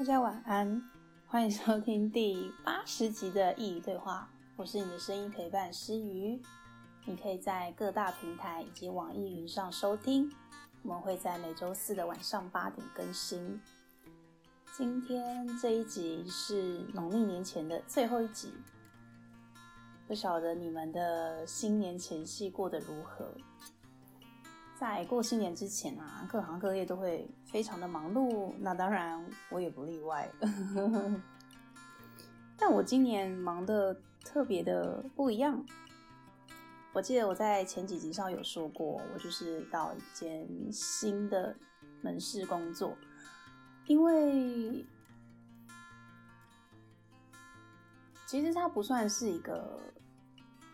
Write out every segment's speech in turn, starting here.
大家晚安，欢迎收听第八十集的佾萮对话。我是你的声音陪伴师伃，你可以在各大平台以及网易云上收听。我们会在每周四的晚上八点更新。今天这一集是农历年前的最后一集，不晓得你们的新年前夕过得如何？在过新年之前啊，各行各业都会非常的忙碌，那当然我也不例外。但我今年忙得特别的不一样。我记得我在前几集上有说过，我就是到一间新的门市工作，因为其实它不算是一个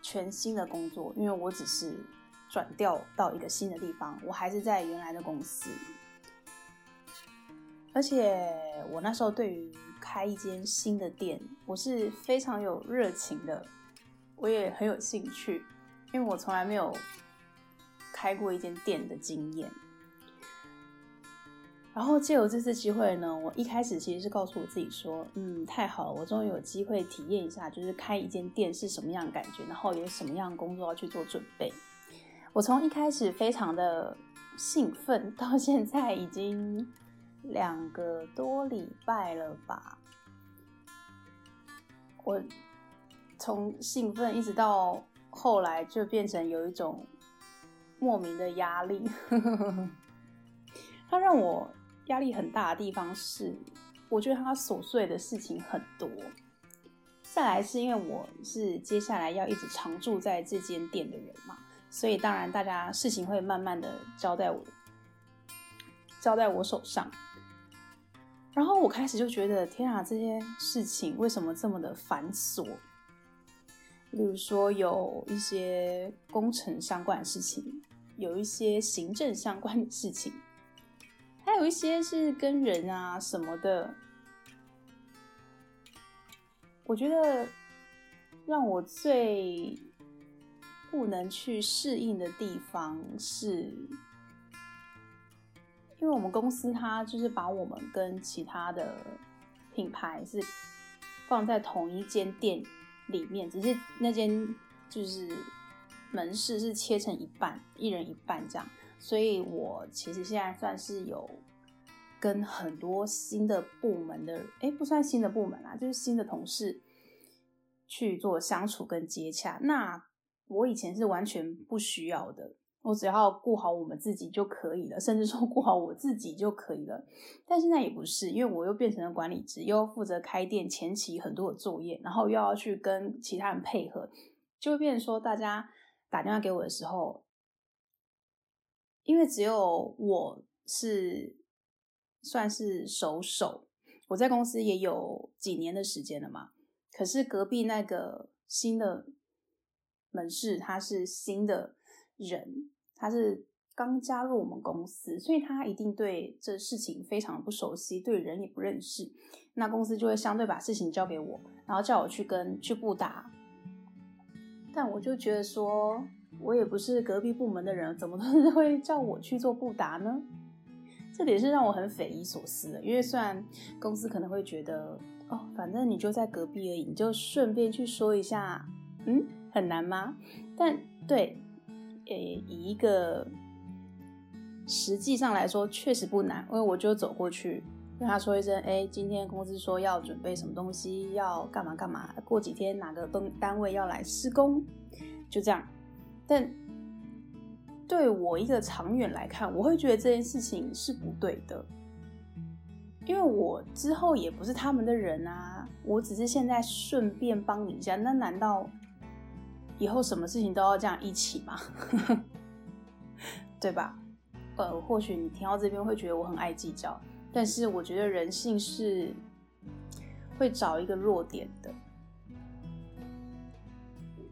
全新的工作，因为我只是。转调到一个新的地方，我还是在原来的公司，而且我那时候对于开一间新的店，我是非常有热情的，我也很有兴趣，因为我从来没有开过一间店的经验。然后借由这次机会呢，我一开始其实是告诉我自己说，嗯，太好了，我终于有机会体验一下，就是开一间店是什么样的感觉，然后有什么样的工作要去做准备。我从一开始非常的兴奋，到现在已经两个多礼拜了吧。我从兴奋一直到后来，就变成有一种莫名的压力。它让我压力很大的地方是，我觉得它琐碎的事情很多。再来是因为我是接下来要一直常住在这间店的人嘛。所以当然，大家事情会慢慢的交在我，交在我手上。然后我开始就觉得，天啊，这些事情为什么这么的繁琐？例如说，有一些工程相关的事情，有一些行政相关的事情，还有一些是跟人啊什么的。我觉得让我最不能去适应的地方是，因为我们公司它就是把我们跟其他的品牌是放在同一间店里面，只是那间就是门市是切成一半，一人一半这样。所以我其实现在算是有跟很多新的部门的，哎，不算新的部门啦，就是新的同事去做相处跟接洽。那我以前是完全不需要的，我只要顾好我们自己就可以了，甚至说顾好我自己就可以了。但现在也不是，因为我又变成了管理职，又要负责开店前期很多的作业，然后又要去跟其他人配合，就会变成说大家打电话给我的时候，因为只有我是算是熟手，我在公司也有几年的时间了嘛，可是隔壁那个新的。门市他是新的人，他是刚加入我们公司，所以他一定对这事情非常不熟悉，对人也不认识。那公司就会相对把事情交给我，然后叫我去跟去布达。但我就觉得说，我也不是隔壁部门的人，怎么都是会叫我去做布达呢？这点是让我很匪夷所思的。因为虽然公司可能会觉得，哦，反正你就在隔壁而已，你就顺便去说一下，嗯。很难吗？但对，诶，以一个实际上来说，确实不难，因为我就走过去跟他说一声：“诶，今天公司说要准备什么东西，要干嘛干嘛，过几天哪个东单位要来施工，就这样。”但对我一个长远来看，我会觉得这件事情是不对的，因为我之后也不是他们的人啊，我只是现在顺便帮你一下，那难道？以后什么事情都要这样一起吗？对吧？呃，或许你听到这边会觉得我很爱计较，但是我觉得人性是会找一个弱点的。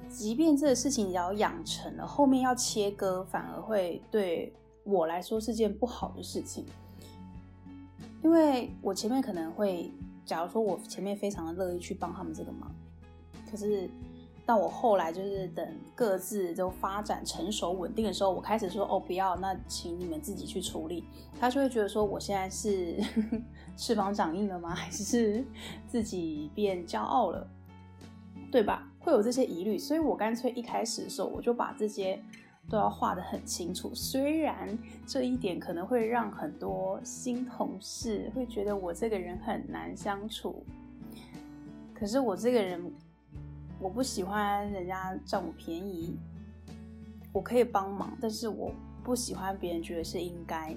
即便这个事情你要养成了，后面要切割，反而会对我来说是件不好的事情。因为我前面可能会，假如说我前面非常的乐意去帮他们这个忙，可是。到我后来就是等各自都发展成熟稳定的时候，我开始说哦不要，那请你们自己去处理。他就会觉得说我现在是 翅膀长硬了吗？还是自己变骄傲了？对吧？会有这些疑虑，所以我干脆一开始的时候我就把这些都要画得很清楚。虽然这一点可能会让很多新同事会觉得我这个人很难相处，可是我这个人。我不喜欢人家占我便宜，我可以帮忙，但是我不喜欢别人觉得是应该，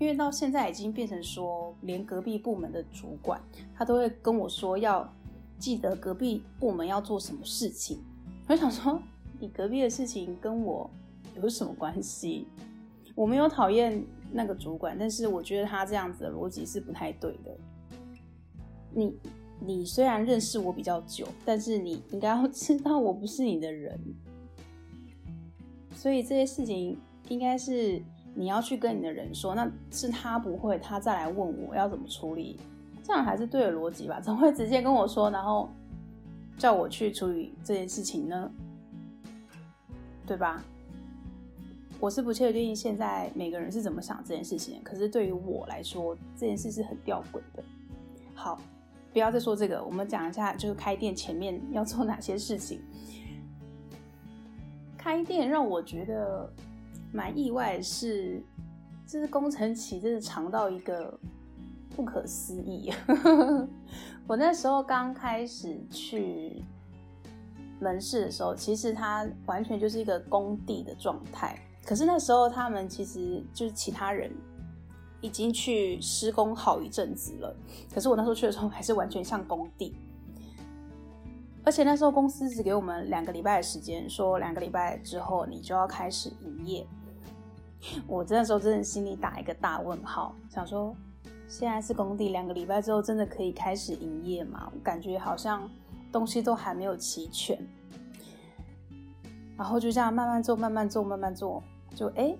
因为到现在已经变成说，连隔壁部门的主管他都会跟我说要记得隔壁部门要做什么事情。我想说，你隔壁的事情跟我有什么关系？我没有讨厌那个主管，但是我觉得他这样子的逻辑是不太对的。你。你虽然认识我比较久，但是你应该要 知道我不是你的人，所以这些事情应该是你要去跟你的人说，那是他不会，他再来问我要怎么处理，这样还是对的逻辑吧？怎么会直接跟我说，然后叫我去处理这件事情呢？对吧？我是不确定现在每个人是怎么想这件事情，可是对于我来说，这件事是很吊诡的。好。不要再说这个，我们讲一下，就是开店前面要做哪些事情。开店让我觉得蛮意外是，就是工程期真的长到一个不可思议。我那时候刚开始去门市的时候，其实它完全就是一个工地的状态。可是那时候他们其实就是其他人。已经去施工好一阵子了，可是我那时候去的时候还是完全像工地，而且那时候公司只给我们两个礼拜的时间，说两个礼拜之后你就要开始营业。我那时候真的心里打一个大问号，想说现在是工地，两个礼拜之后真的可以开始营业吗？我感觉好像东西都还没有齐全，然后就这样慢慢做，慢慢做，慢慢做，就哎。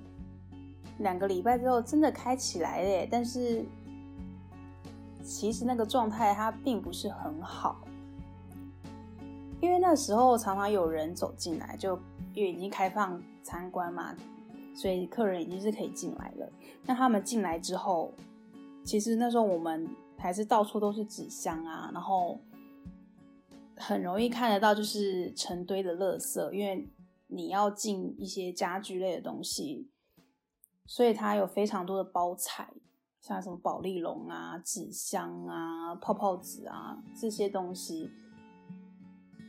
两个礼拜之后真的开起来了，但是其实那个状态它并不是很好，因为那时候常常有人走进来，就因为已经开放参观嘛，所以客人已经是可以进来了。那他们进来之后，其实那时候我们还是到处都是纸箱啊，然后很容易看得到就是成堆的垃圾，因为你要进一些家具类的东西。所以它有非常多的包材，像什么宝丽龙啊、纸箱啊、泡泡纸啊这些东西，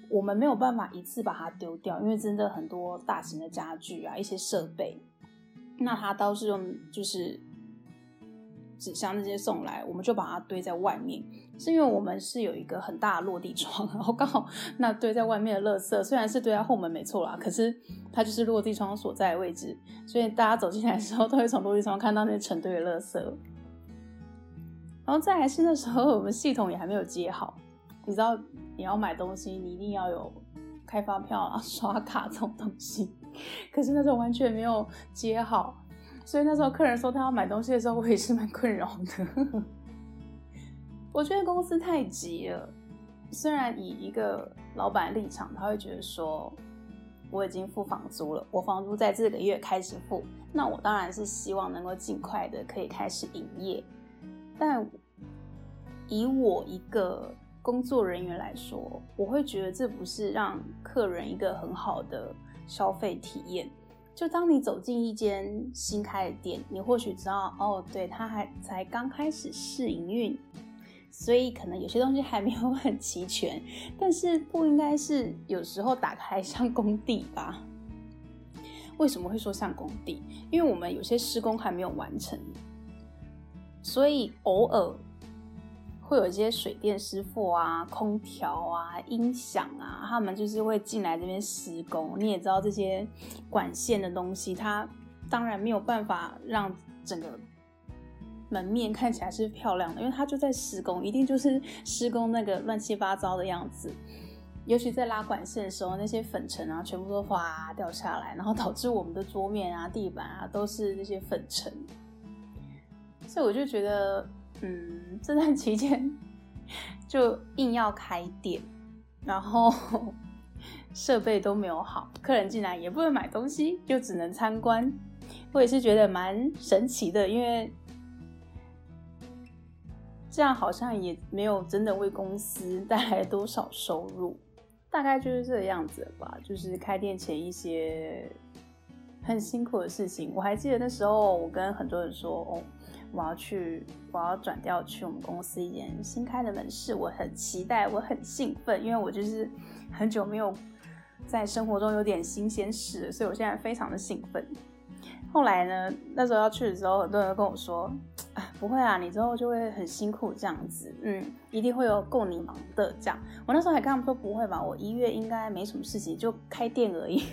我们没有办法一次把它丢掉，因为真的很多大型的家具啊、一些设备，那它都是用就是。纸箱那些送来，我们就把它堆在外面，是因为我们是有一个很大的落地窗，然后刚好那堆在外面的垃圾虽然是堆在后门没错啦，可是它就是落地窗所在的位置，所以大家走进来的时候都会从落地窗看到那些成堆的垃圾。然后再来是那时候我们系统也还没有接好，你知道你要买东西，你一定要有开发票啊、刷卡这种东西，可是那时候完全没有接好。所以那时候客人说他要买东西的时候，我也是蛮困扰的。我觉得公司太急了。虽然以一个老板立场，他会觉得说我已经付房租了，我房租在这个月开始付，那我当然是希望能够尽快的可以开始营业。但以我一个工作人员来说，我会觉得这不是让客人一个很好的消费体验。就当你走进一间新开的店，你或许知道哦，对，它还才刚开始试营运，所以可能有些东西还没有很齐全。但是不应该是有时候打开像工地吧？为什么会说像工地？因为我们有些施工还没有完成，所以偶尔。会有一些水电师傅啊、空调啊、音响啊，他们就是会进来这边施工。你也知道这些管线的东西，它当然没有办法让整个门面看起来是漂亮的，因为它就在施工，一定就是施工那个乱七八糟的样子。尤其在拉管线的时候，那些粉尘啊，全部都哗掉下来，然后导致我们的桌面啊、地板啊都是那些粉尘。所以我就觉得。嗯，这段期间 就硬要开店，然后 设备都没有好，客人进来也不能买东西，就只能参观。我也是觉得蛮神奇的，因为这样好像也没有真的为公司 带来多少收入，大概就是这个样子吧。就是开店前一些很辛苦的事情，我还记得那时候我跟很多人说，哦，我要去，我要转调去我们公司一间新开的门市，我很期待，我很兴奋，因为我就是很久没有。在生活中有点新鲜事，所以我现在非常的兴奋。后来呢，那时候要去的时候，很多人都跟我说：“，不会啊，你之后就会很辛苦这样子，嗯，一定会有够你忙的这样。”我那时候还跟他们说：“不会吧，我一月应该没什么事情，就 开店而已，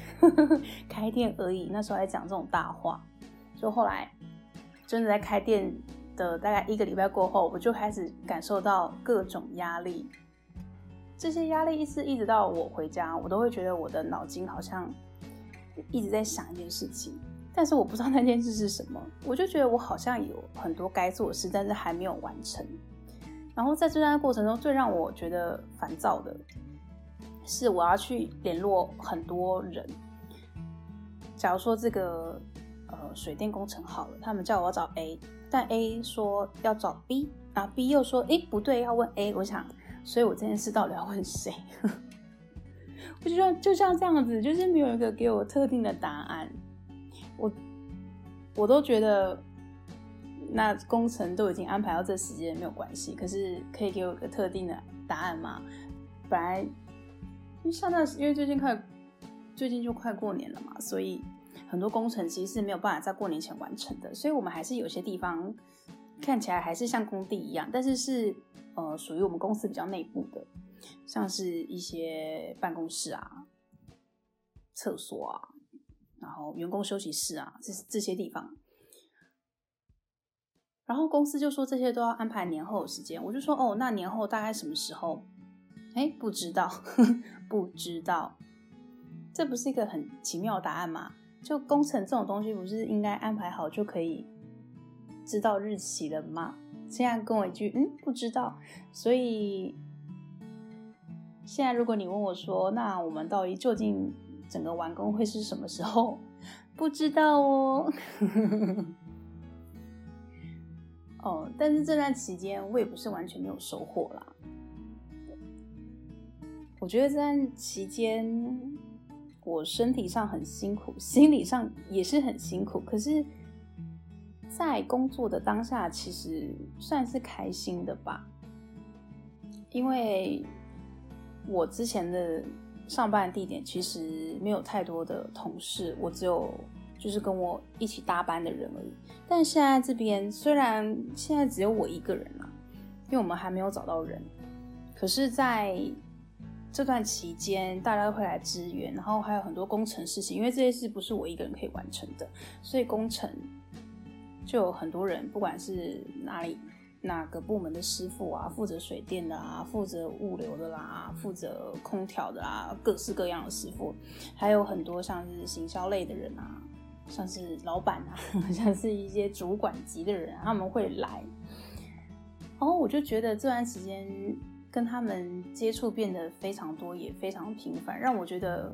开店而已。”那时候还讲这种大话。就后来真的在开店的大概一个礼拜过后，我就开始感受到各种压力。这些压力一直一直到我回家，我都会觉得我的脑筋好像一直在想一件事情，但是我不知道那件事是什么。我就觉得我好像有很多该做的事，但是还没有完成。然后在这段过程中，最让我觉得烦躁的是，我要去联络很多人。假如说这个呃水电工程好了，他们叫我找 A，但 A 说要找 B，然后 B 又说诶不对，要问 A。我想。所以我这件事到底要问谁？我就说就像这样子，就是没有一个给我特定的答案。我我都觉得，那工程都已经安排到这时间没有关系。可是可以给我一个特定的答案吗？本来因为像那，因为最近快最近就快过年了嘛，所以很多工程其实是没有办法在过年前完成的。所以我们还是有些地方看起来还是像工地一样，但是是。呃，属于我们公司比较内部的，像是一些办公室啊、厕所啊，然后员工休息室啊，这这些地方。然后公司就说这些都要安排年后的时间，我就说哦，那年后大概什么时候？哎，不知道，呵呵，不知道。这不是一个很奇妙的答案吗？就工程这种东西，不是应该安排好就可以知道日期了吗？现在跟我一句，嗯，不知道。所以现在如果你问我说，那我们到底究竟整个完工会是什么时候？不知道哦。哦，但是这段期间我也不是完全没有收获啦。我觉得这段期间我身体上很辛苦，心理上也是很辛苦，可是。在工作的当下，其实算是开心的吧，因为我之前的上班地点其实没有太多的同事，我只有就是跟我一起搭班的人而已。但现在这边虽然现在只有我一个人啦，因为我们还没有找到人，可是在这段期间，大家都会来支援，然后还有很多工程事情，因为这些事不是我一个人可以完成的，所以工程。就有很多人，不管是哪里哪个部门的师傅啊，负责水电的啊，负责物流的啦，负责空调的啦，各式各样的师傅，还有很多像是行销类的人啊，像是老板啊，像是一些主管级的人，他们会来。然后我就觉得这段时间跟他们接触变得非常多，也非常频繁，让我觉得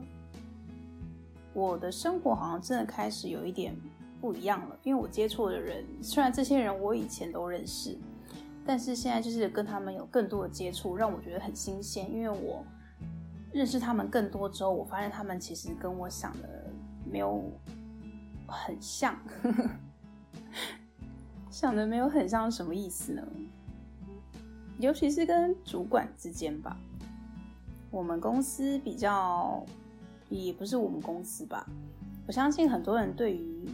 我的生活好像真的开始有一点。不一样了，因为我接触的人，虽然这些人我以前都认识，但是现在就是跟他们有更多的接触，让我觉得很新鲜。因为我认识他们更多之后，我发现他们其实跟我想的没有很像，想的没有很像，什么意思呢？尤其是跟主管之间吧，我们公司比较，也不是我们公司吧，我相信很多人对于。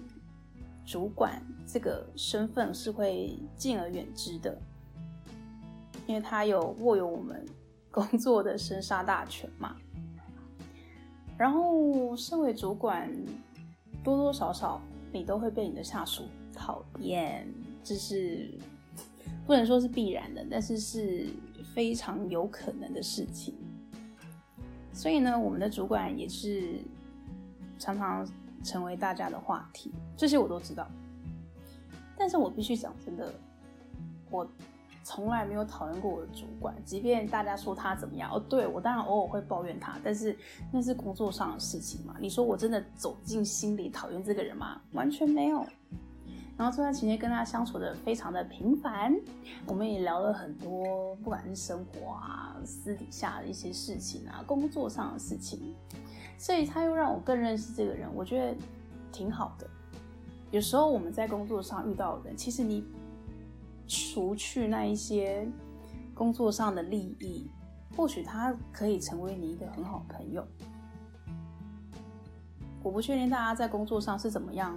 主管这个身份是会敬而远之的，因为他有握有我们工作的生杀大权嘛。然后，身为主管，多多少少你都会被你的下属讨厌，这是不能说是必然的，但是是非常有可能的事情。所以呢，我们的主管也是常常。成为大家的话题，这些我都知道。但是我必须讲真的，我从来没有讨厌过我的主管，即便大家说他怎么样，哦，对，我当然偶尔会抱怨他，但是那是工作上的事情嘛。你说我真的走进心里讨厌这个人吗？完全没有。然后这段期间跟他相处的非常的平凡，我们也聊了很多，不管是生活啊、私底下的一些事情啊、工作上的事情，所以他又让我更认识这个人，我觉得挺好的。有时候我们在工作上遇到的人，其实你。除去那一些工作上的利益，或许他可以成为你一个很好的朋友。我不确定大家在工作上是怎么样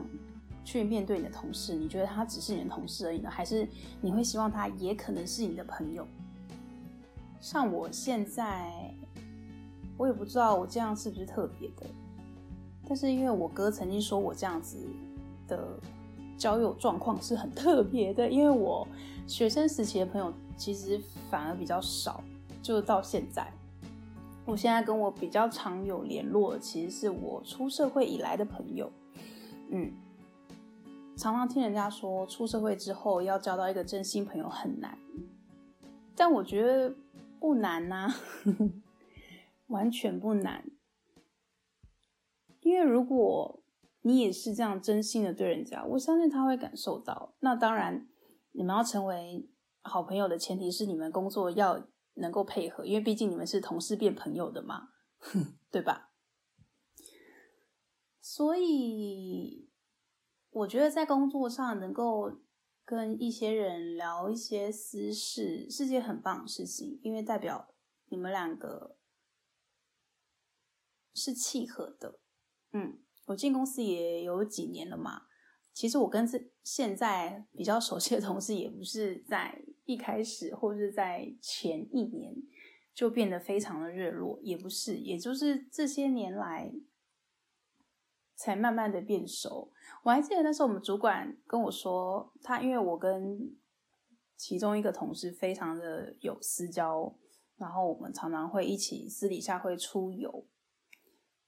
去面对你的同事，你觉得他只是你的同事而已呢？还是你会希望他也可能是你的朋友？像我现在，我也不知道我这样是不是特别的，但是因为我哥曾经说我这样子的。交友状况是很特别的，因为我学生时期的朋友其实反而比较少，就到现在，我现在跟我比较常有联络，其实是我出社会以来的朋友。嗯，常常听人家说出社会之后要交到一个真心朋友很难，但我觉得不难呐，完全不难，因为如果。你也是这样真心的对人家，我相信他会感受到。那当然，你们要成为好朋友的前提是你们工作要能够配合，因为毕竟你们是同事变朋友的嘛，对吧？所以我觉得在工作上能够跟一些人聊一些私事是件很棒的事情，因为代表你们两个是契合的，嗯。我进公司也有几年了嘛，其实我跟这现在比较熟悉的同事，也不是在一开始或是在前一年就变得非常的热络，也不是，也就是这些年来才慢慢的变熟。我还记得那时候我们主管跟我说，他因为我跟其中一个同事非常的有私交，然后我们常常会一起私底下会出游。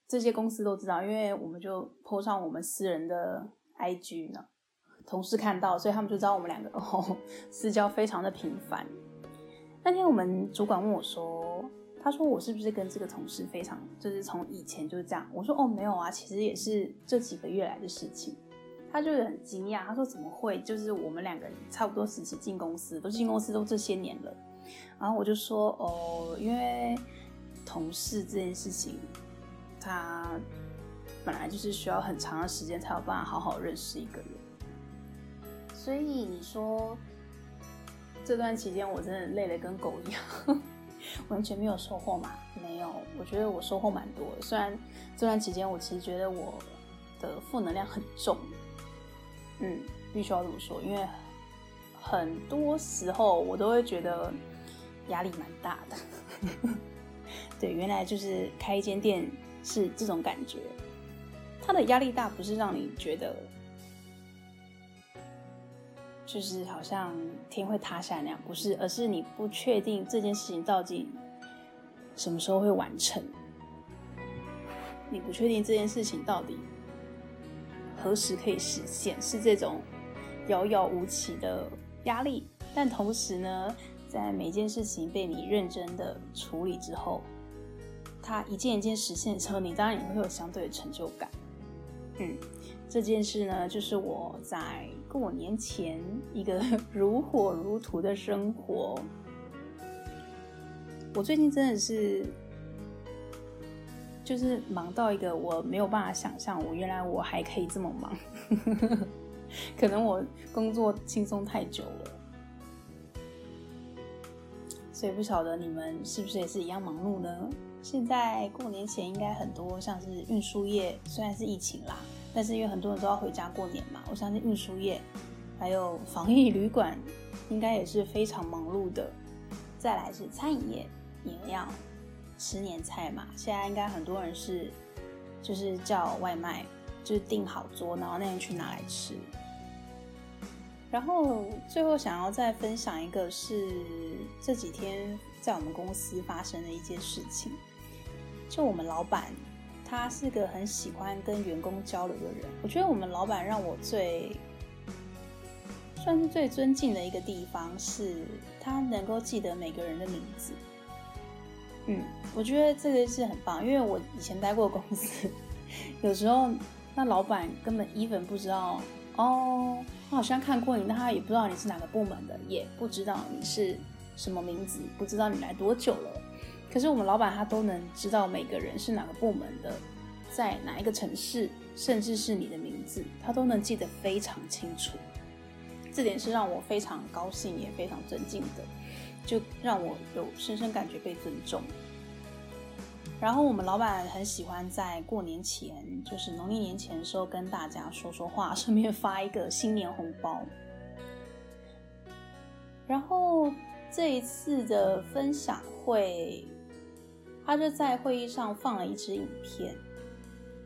这些公司都知道，因为我们就 po 上我们私人的 IG 呢，同事看到，所以他们就知道我们两个 哦私交非常的频繁。那天我们主管问我说：“他说我是不是跟这个同事非常就是从以前就是这样？”我说：“哦，没有啊，其实也是这几个月来的事情。”他就很惊讶，他说：“怎么会？就是我们两个人差不多时期进公司，都进公司都这些年了。”然后我就说：“哦，因为同事这件事情。”他本来就是需要很长的时间才有办法好好认识一个人，所以你说这段期间我真的累得跟狗一样，完全没有收获嘛？没有，我觉得我收获蛮多的。虽然这段期间我其实觉得我的负能量很重，嗯，必须要这么说，因为很多时候我都会觉得压力蛮大的。对，原来就是开一间店。是这种感觉，他的压力大不是让你觉得就是好像天会塌下来那样，不是，而是你不确定这件事情到底什么时候会完成，你不确定这件事情到底何时可以实现，是这种遥遥无期的压力。但同时呢，在每件事情被你认真的处理之后。它一件一件实现的时候，你当然也会有相对的成就感。嗯，这件事呢，就是我在过年前一个 如火如荼的生活。我最近真的是，就是忙到一个我没有办法想象，我原来我还可以这么忙。可能我工作轻松太久了，所以不晓得你们是不是也是一样忙碌呢？现在过年前应该很多，像是运输业，虽然是疫情啦，但是因为很多人都要回家过年嘛，我相信运输业还有防疫旅馆应该也是非常忙碌的。再来是餐饮业，你要吃年菜嘛，现在应该很多人是就是叫外卖，就是订好桌，然后那天去拿来吃。然后最后想要再分享一个是这几天在我们公司发生的一件事情。就我们老板，他是个很喜欢跟员工交流的人。我觉得我们老板让我最算是最尊敬的一个地方，是他能够记得每个人的名字。嗯，我觉得这个是很棒，因为我以前待过公司，有时候那老板根本 even 不知道哦，他好像看过你，但他也不知道你是哪个部门的，也不知道你是什么名字，不知道你来多久了。可是我们老板他都能知道每个人是哪个部门的，在哪一个城市，甚至是你的名字，他都能记得非常清楚。这点是让我非常高兴，也非常尊敬的，就让我有深深感觉被尊重。然后我们老板很喜欢在过年前，就是农历年前的时候，跟大家说说话，顺便发一个新年红包。然后这一次的分享会。他就在会议上放了一支影片，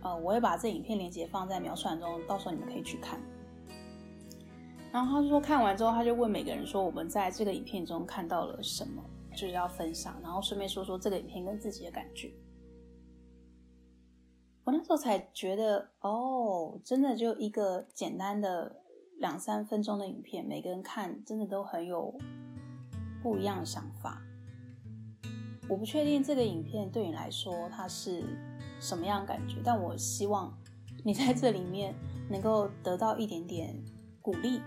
呃，我会把这影片连接放在描述栏中，到时候你们可以去看。然后他就说看完之后，他就问每个人说：“我们在这个影片中看到了什么？”就是要分享，然后顺便说说这个影片跟自己的感觉。我那时候才觉得，哦，真的就一个简单的两三分钟的影片，每个人看真的都很有不一样的想法。我不确定这个影片对你来说它是什么样的感觉，但我希望你在这里面能够得到一点点鼓励。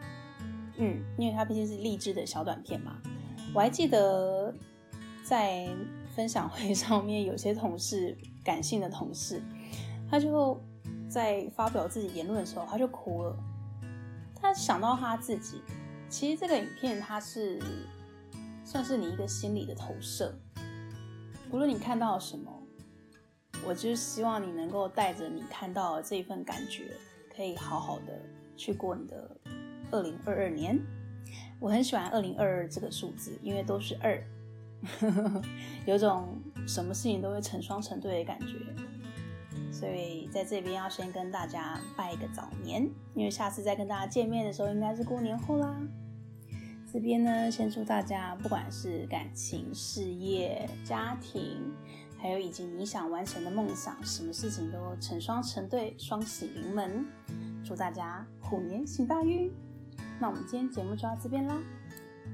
嗯，因为它毕竟是励志的小短片嘛。我还记得在分享会上面，有些同事，感性的同事，他就在发表自己言论的时候，他就哭了。他想到他自己，其实这个影片它是算是你一个心理的投射。无论你看到什么，我就希望你能够带着你看到这一份感觉，可以好好的去过你的二零二二年。我很喜欢二零二二这个数字，因为都是二，有种什么事情都会成双成对的感觉。所以在这边要先跟大家拜一个早年，因为下次再跟大家见面的时候，应该是过年后啦。这边呢，先祝大家不管是感情、事业、家庭，还有以及你想完成的梦想，什么事情都成双成对，双喜临门。祝大家虎年行大运！那我们今天节目就到这边啦，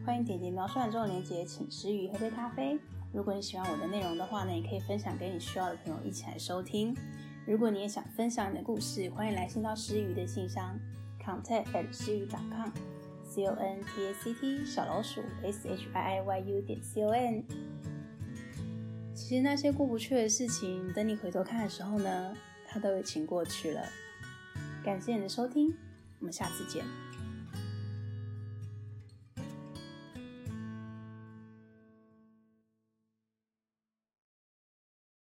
欢迎点击描述栏中的链接，请师佾萮喝杯咖啡。如果你喜欢我的内容的话呢，也可以分享给你需要的朋友一起来收听。如果你也想分享你的故事，欢迎来信到师佾萮的信箱，contact at 师佾萮 .com。C O N T A C T 小老鼠 S H I I Y U 点 C O N。其实那些过不去的事情，等你回头看的时候呢，它都已经过去了。感谢你的收听，我们下次见。